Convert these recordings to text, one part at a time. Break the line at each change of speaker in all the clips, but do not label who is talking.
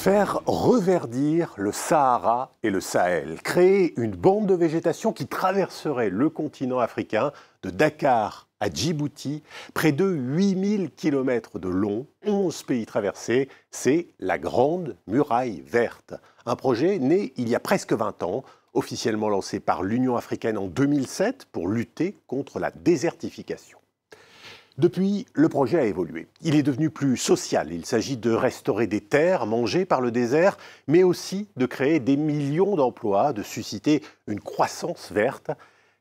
Faire reverdir le Sahara et le Sahel, créer une bande de végétation qui traverserait le continent africain de Dakar à Djibouti, près de 8000 km de long, 11 pays traversés, c'est la Grande Muraille Verte. Un projet né il y a presque 20 ans, officiellement lancé par l'Union africaine en 2007 pour lutter contre la désertification. Depuis, le projet a évolué. Il est devenu plus social. Il s'agit de restaurer des terres mangées par le désert, mais aussi de créer des millions d'emplois, de susciter une croissance verte.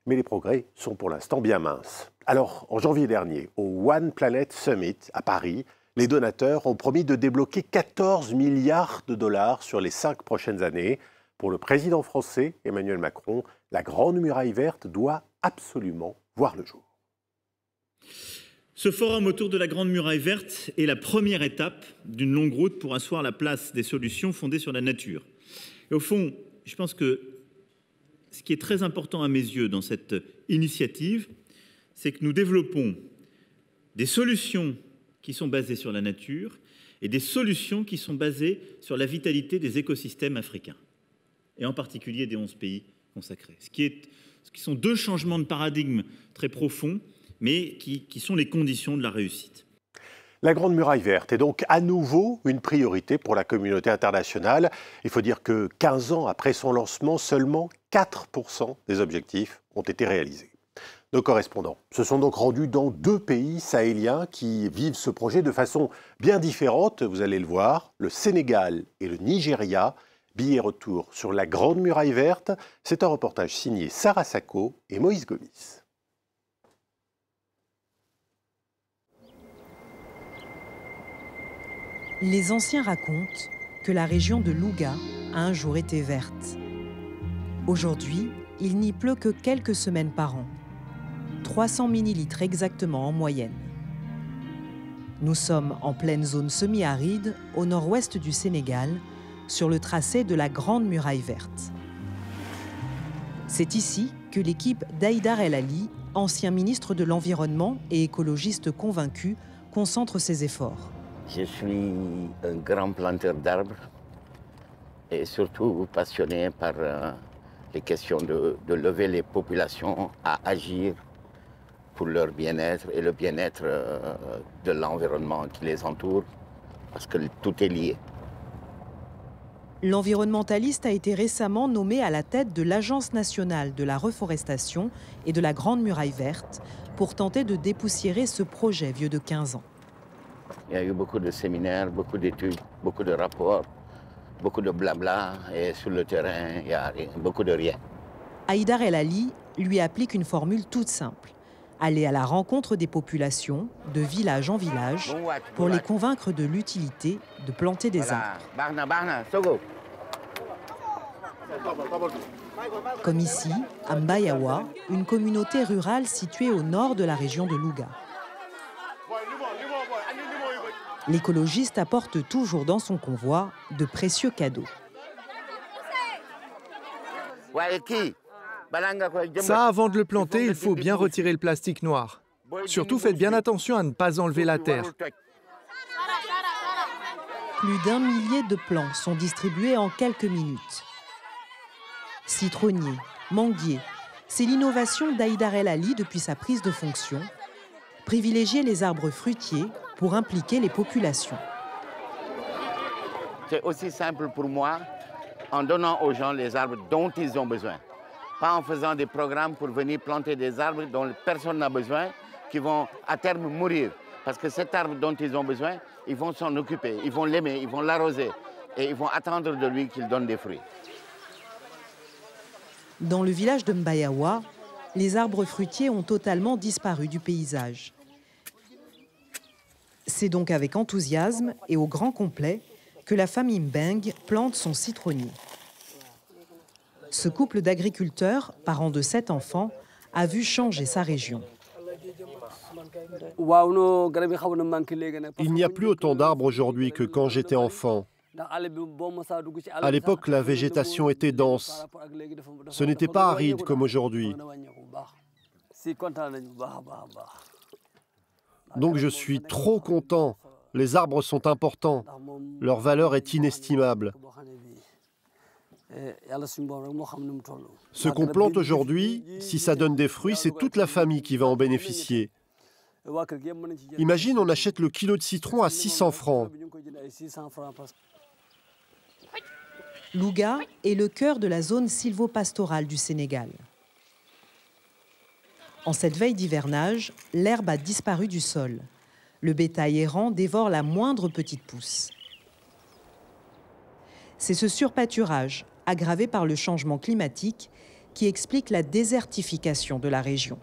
Mais les progrès sont pour l'instant bien minces. Alors, en janvier dernier, au One Planet Summit à Paris, les donateurs ont promis de débloquer 14 milliards de dollars sur les cinq prochaines années. Pour le président français, Emmanuel Macron, la Grande Muraille Verte doit absolument voir le jour.
Ce forum autour de la Grande Muraille Verte est la première étape d'une longue route pour asseoir la place des solutions fondées sur la nature. Et au fond, je pense que ce qui est très important à mes yeux dans cette initiative, c'est que nous développons des solutions qui sont basées sur la nature et des solutions qui sont basées sur la vitalité des écosystèmes africains, et en particulier des 11 pays consacrés. Ce qui, est, ce qui sont deux changements de paradigme très profonds mais qui, sont les conditions de la réussite.
La Grande Muraille Verte est donc à nouveau une priorité pour la communauté internationale. Il faut dire que 15 ans après son lancement, seulement 4% des objectifs ont été réalisés. Nos correspondants se sont donc rendus dans deux pays sahéliens qui vivent ce projet de façon bien différente, vous allez le voir, le Sénégal et le Nigeria. Billet retour sur la Grande Muraille Verte, c'est un reportage signé Sarah Sacco et Moïse Gomis.
Les anciens racontent que la région de Louga a un jour été verte. Aujourd'hui, il n'y pleut que quelques semaines par an. 300 millilitres exactement en moyenne. Nous sommes en pleine zone semi-aride au nord-ouest du Sénégal, sur le tracé de la Grande Muraille Verte. C'est ici que l'équipe d'Aïdar El Ali, ancien ministre de l'Environnement et écologiste convaincu, concentre ses efforts.
Je suis un grand planteur d'arbres et surtout passionné par euh, les questions de, lever les populations à agir pour leur bien-être et le bien-être euh, de l'environnement qui les entoure, parce que tout est lié.
L'environnementaliste a été récemment nommé à la tête de l'Agence nationale de la reforestation et de la Grande Muraille Verte pour tenter de dépoussiérer ce projet vieux de 15 ans.
Il y a eu beaucoup de séminaires, beaucoup d'études, beaucoup de rapports, beaucoup de blabla. Et sur le terrain, il y a beaucoup de rien.
Haïdar El Ali lui applique une formule toute simple. Aller à la rencontre des populations, de village en village, pour les convaincre de l'utilité de planter des arbres. Comme ici, à Mbayawa, une communauté rurale située au nord de la région de Louga. L'écologiste apporte toujours dans son convoi de précieux cadeaux.
Ça, avant de le planter, il faut bien retirer le plastique noir. Surtout, faites bien attention à ne pas enlever la terre.
Plus d'un millier de plants sont distribués en quelques minutes. Citronnier, manguier, c'est l'innovation d'Aïdar El Ali depuis sa prise de fonction. Privilégier les arbres fruitiers pour impliquer les populations.
C'est aussi simple pour moi en donnant aux gens les arbres dont ils ont besoin. Pas en faisant des programmes pour venir planter des arbres dont personne n'a besoin, qui vont à terme mourir. Parce que cet arbre dont ils ont besoin, ils vont s'en occuper, ils vont l'aimer, ils vont l'arroser et ils vont attendre de lui qu'il donne des fruits.
Dans le village de Mbayawa, les arbres fruitiers ont totalement disparu du paysage. C'est donc avec enthousiasme et au grand complet que la famille Mbeng plante son citronnier. Ce couple d'agriculteurs, parents de sept enfants, a vu changer sa région.
Il n'y a plus autant d'arbres aujourd'hui que quand j'étais enfant. À l'époque, la végétation était dense. Ce n'était pas aride comme aujourd'hui. Donc je suis trop content. Les arbres sont importants. Leur valeur est inestimable. Ce qu'on plante aujourd'hui, si ça donne des fruits, c'est toute la famille qui va en bénéficier. Imagine, on achète le kilo de citron à 600 francs.
Louga est le cœur de la zone sylvopastorale du Sénégal. En cette veille d'hivernage, l'herbe a disparu du sol. Le bétail errant dévore la moindre petite pousse. C'est ce surpâturage, aggravé par le changement climatique, qui explique la désertification de la région.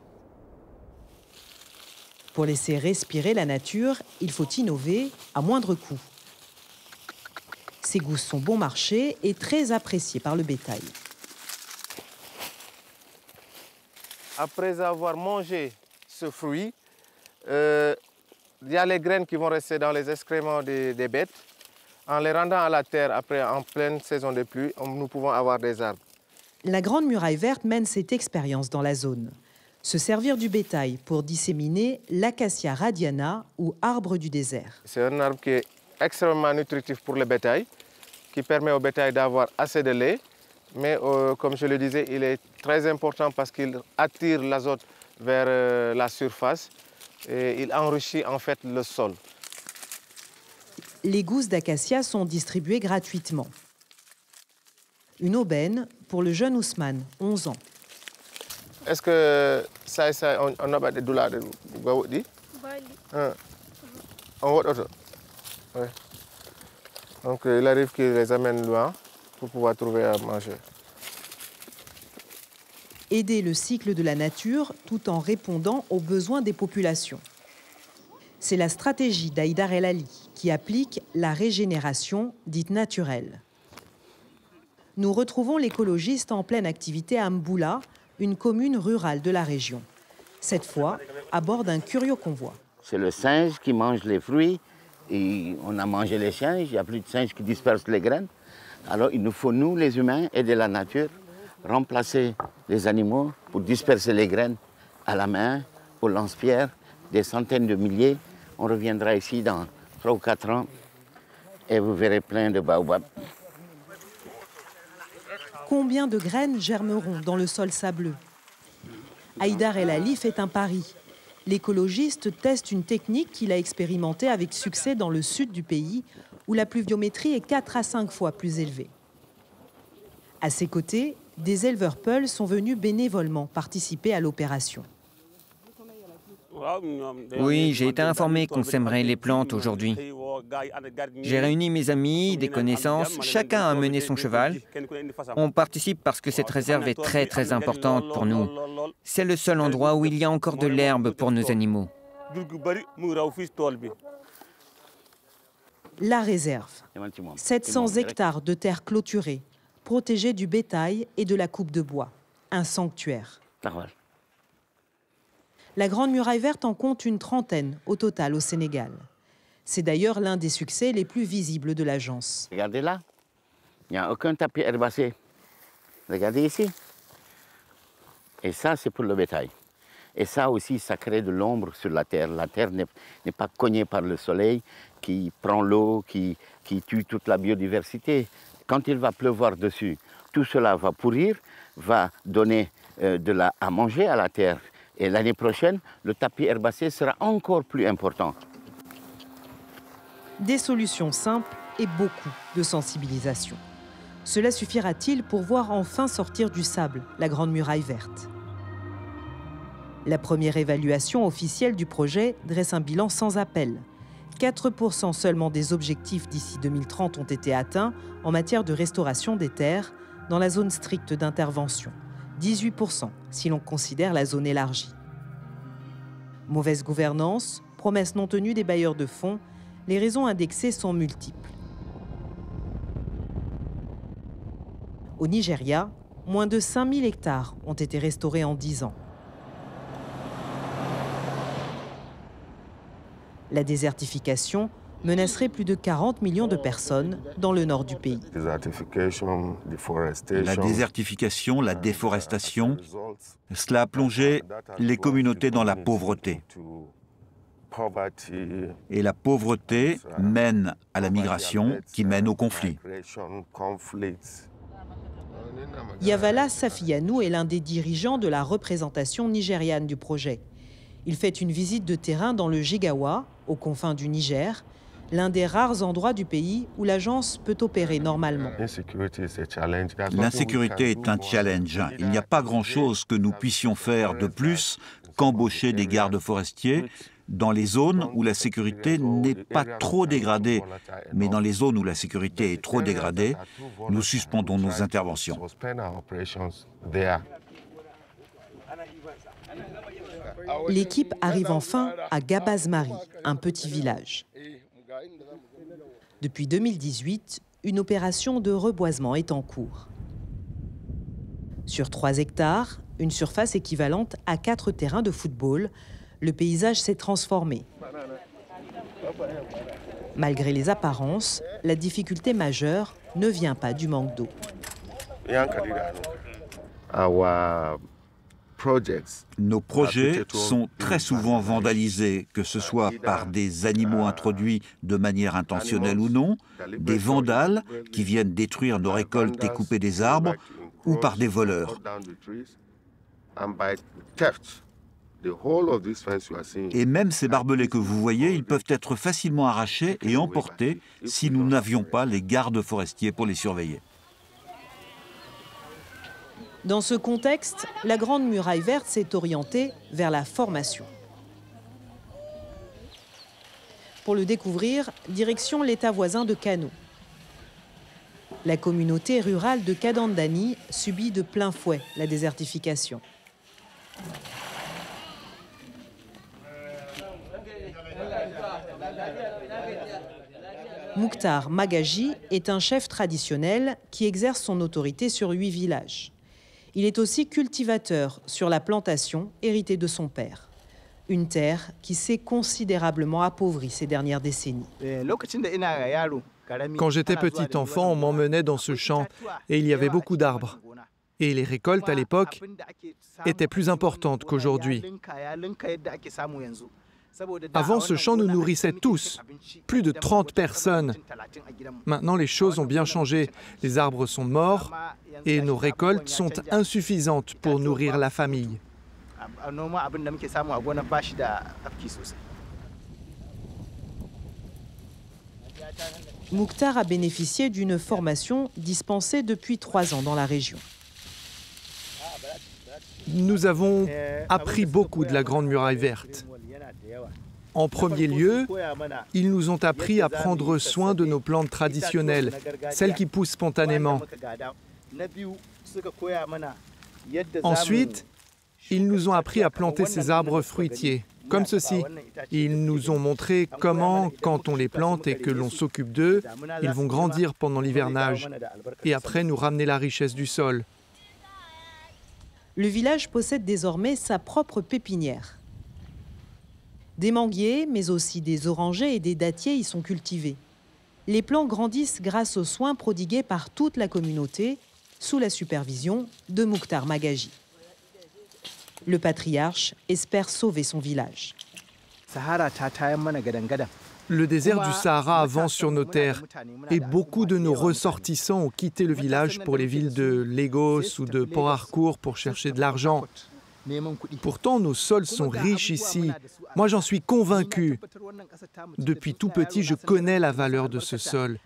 Pour laisser respirer la nature, il faut innover à moindre coût. Ces gousses sont bon marché et très appréciées par le bétail.
Après avoir mangé ce fruit, euh, il y a les graines qui vont rester dans les excréments des, des, bêtes. En les rendant à la terre après, en pleine saison de pluie, nous pouvons avoir des arbres.
La Grande Muraille Verte mène cette expérience dans la zone se servir du bétail pour disséminer l'acacia radiana ou arbre du désert.
C'est un arbre qui est extrêmement nutritif pour le bétail, qui permet au bétail d'avoir assez de lait, mais euh, comme je le disais, il est très important parce qu'il attire l'azote vers euh, la surface et il enrichit en fait le sol.
Les gousses d'acacia sont distribuées gratuitement. Une aubaine pour le jeune Ousmane, 11 ans.
Est-ce que ça, ça on, on a des douleurs de Gawoudi On vote auto. Oui. Donc il arrive qu'il les amène loin pour pouvoir trouver à manger.
Aider le cycle de la nature tout en répondant aux besoins des populations. C'est la stratégie d'Aïdar El Ali qui applique la régénération dite naturelle. Nous retrouvons l'écologiste en pleine activité à Mboula, une commune rurale de la région. Cette fois, à bord d'un curieux convoi.
C'est le singe qui mange les fruits. Et on a mangé les singes, il n'y a plus de singes qui dispersent les graines. Alors il nous faut, nous les humains, aider la nature, remplacer les animaux pour disperser les graines à la main, au lance-pierre, des centaines de milliers. On reviendra ici dans 3 ou 4 ans et vous verrez plein de baobabs.
Combien de graines germeront dans le sol sableux? Haïdar El Ali fait un pari. L'écologiste teste une technique qu'il a expérimentée avec succès dans le sud du pays, où la pluviométrie est 4 à 5 fois plus élevée. À ses côtés, des éleveurs Peuls sont venus bénévolement participer à l'opération.
Oui, j'ai été informé qu'on sèmerait les plantes aujourd'hui. J'ai réuni mes amis, des connaissances, chacun a mené son cheval. On participe parce que cette réserve est très très importante pour nous. C'est le seul endroit où il y a encore de l'herbe pour nos animaux.
La réserve. 700 hectares de terre clôturée, protégée du bétail et de la coupe de bois. Un sanctuaire. La Grande Muraille Verte en compte une trentaine au total au Sénégal. C'est d'ailleurs l'un des succès les plus visibles de l'agence.
Regardez là, il n'y a aucun tapis herbacé. Regardez ici. Et ça, c'est pour le bétail. Et ça aussi, ça crée de l'ombre sur la terre. La terre n'est pas cognée par le soleil qui prend l'eau, qui, tue toute la biodiversité. Quand il va pleuvoir dessus, tout cela va pourrir, va donner euh, de la, à manger à la terre. Et l'année prochaine, le tapis herbacé sera encore plus important.
Des solutions simples et beaucoup de sensibilisation. Cela suffira-t-il pour voir enfin sortir du sable la Grande Muraille Verte? La première évaluation officielle du projet dresse un bilan sans appel. 4% seulement des objectifs d'ici 2030 ont été atteints en matière de restauration des terres dans la zone stricte d'intervention. 18% si l'on considère la zone élargie. Mauvaise gouvernance, promesses non tenues des bailleurs de fonds, les raisons indexées sont multiples. Au Nigeria, moins de 5000 hectares ont été restaurés en 10 ans. La désertification menacerait plus de 40 millions de personnes dans le nord du pays.
La désertification, la déforestation, cela a plongé les communautés dans la pauvreté. Et la pauvreté mène à la migration qui mène au conflit.
Yavala Safianou est l'un des dirigeants de la représentation nigériane du projet. Il fait une visite de terrain dans le Jigawa, aux confins du Niger, l'un des rares endroits du pays où l'agence peut opérer normalement.
L'insécurité est un challenge. Il n'y a pas grand-chose que nous puissions faire de plus qu'embaucher des gardes forestiers dans les zones où la sécurité n'est pas trop dégradée. Mais dans les zones où la sécurité est trop dégradée, nous suspendons nos interventions.
L'équipe arrive enfin à Gabazmari, un petit village. Depuis 2018, une opération de reboisement est en cours. Sur 3 hectares, une surface équivalente à 4 terrains de football, le paysage s'est transformé. Malgré les apparences, la difficulté majeure ne vient pas du manque d'eau.
Nos projets sont très souvent vandalisés, que ce soit par des animaux introduits de manière intentionnelle ou non, des vandales qui viennent détruire nos récoltes et couper des arbres, ou par des voleurs. Et même ces barbelés que vous voyez, ils peuvent être facilement arrachés et emportés si nous n'avions pas les gardes forestiers pour les surveiller.
Dans ce contexte, la Grande Muraille Verte s'est orientée vers la formation. Pour le découvrir, direction l'État voisin de Kano. La communauté rurale de Kadandani subit de plein fouet la désertification. Mukhtar Magaji est un chef traditionnel qui exerce son autorité sur huit villages. Il est aussi cultivateur sur la plantation héritée de son père. Une terre qui s'est considérablement appauvrie ces dernières décennies.
Quand j'étais petit enfant, on m'emmenait dans ce champ et il y avait beaucoup d'arbres. Et les récoltes à l'époque étaient plus importantes qu'aujourd'hui. Avant, ce champ nous nourrissait tous, plus de 30 personnes. Maintenant, les choses ont bien changé. Les arbres sont morts et nos récoltes sont insuffisantes pour nourrir la famille.
Mouktar a bénéficié d'une formation dispensée depuis trois ans dans la région.
Nous avons appris beaucoup de la Grande Muraille Verte. En premier lieu, ils nous ont appris à prendre soin de nos plantes traditionnelles, celles qui poussent spontanément. Ensuite, ils nous ont appris à planter ces arbres fruitiers, comme ceci. Ils nous ont montré comment, quand on les plante et que l'on s'occupe d'eux, ils vont grandir pendant l'hivernage et après nous ramener la richesse du sol.
Le village possède désormais sa propre pépinière. Des manguiers, mais aussi des orangers et des dattiers y sont cultivés. Les plants grandissent grâce aux soins prodigués par toute la communauté sous la supervision de Mukhtar Magaji. Le patriarche espère sauver son village.
Le désert du Sahara avance sur nos terres et beaucoup de nos ressortissants ont quitté le village pour les villes de Lagos ou de Port Harcourt pour chercher de l'argent. Pourtant, nos sols sont riches ici. Moi, j'en suis convaincu. Depuis tout petit, je connais la valeur de ce sol.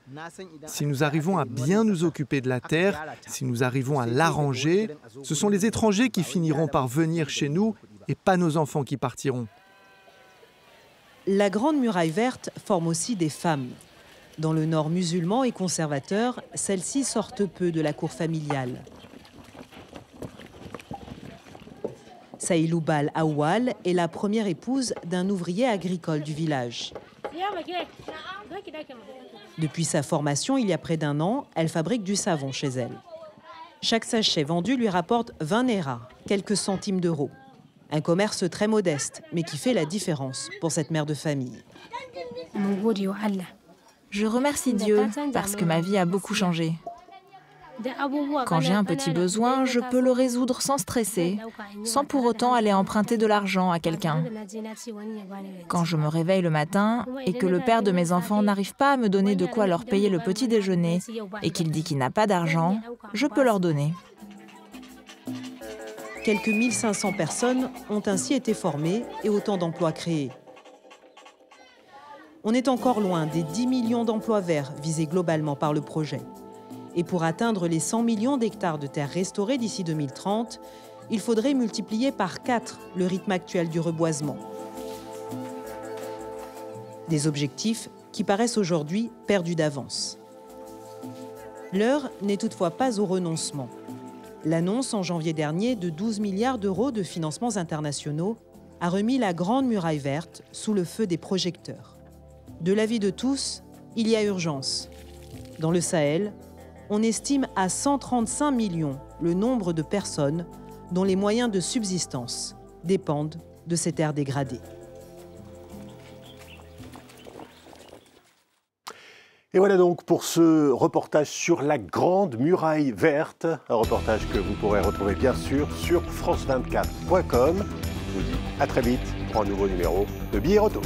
Si nous arrivons à bien nous occuper de la terre, si nous arrivons à l'arranger, ce sont les étrangers qui finiront par venir chez nous et pas nos enfants qui partiront.
La Grande Muraille Verte forme aussi des femmes. Dans le nord musulman et conservateur, celles-ci sortent peu de la cour familiale. Saïloubal Awal est la première épouse d'un ouvrier agricole du village. Depuis sa formation il y a près d'un an, elle fabrique du savon chez elle. Chaque sachet vendu lui rapporte 20 néras, quelques centimes d'euros. Un commerce très modeste, mais qui fait la différence pour cette mère de famille.
Je remercie Dieu parce que ma vie a beaucoup changé. Quand j'ai un petit besoin, je peux le résoudre sans stresser, sans pour autant aller emprunter de l'argent à quelqu'un. Quand je me réveille le matin et que le père de mes enfants n'arrive pas à me donner de quoi leur payer le petit déjeuner et qu'il dit qu'il n'a pas d'argent, je peux leur donner.
Quelques 1500 personnes ont ainsi été formées et autant d'emplois créés. On est encore loin des 10 millions d'emplois verts visés globalement par le projet. Et pour atteindre les 100 millions d'hectares de terres restaurées d'ici 2030, il faudrait multiplier par 4 le rythme actuel du reboisement. Des objectifs qui paraissent aujourd'hui perdus d'avance. L'heure n'est toutefois pas au renoncement. L'annonce en janvier dernier de 12 milliards d'euros de financements internationaux a remis la Grande Muraille verte sous le feu des projecteurs. De l'avis de tous, il y a urgence. Dans le Sahel, on estime à 135 millions le nombre de personnes dont les moyens de subsistance dépendent de ces terres dégradées.
Et voilà donc pour ce reportage sur la Grande Muraille Verte, un reportage que vous pourrez retrouver bien sûr sur france24.com. Je vous dis à très vite pour un nouveau numéro de Billets Retour.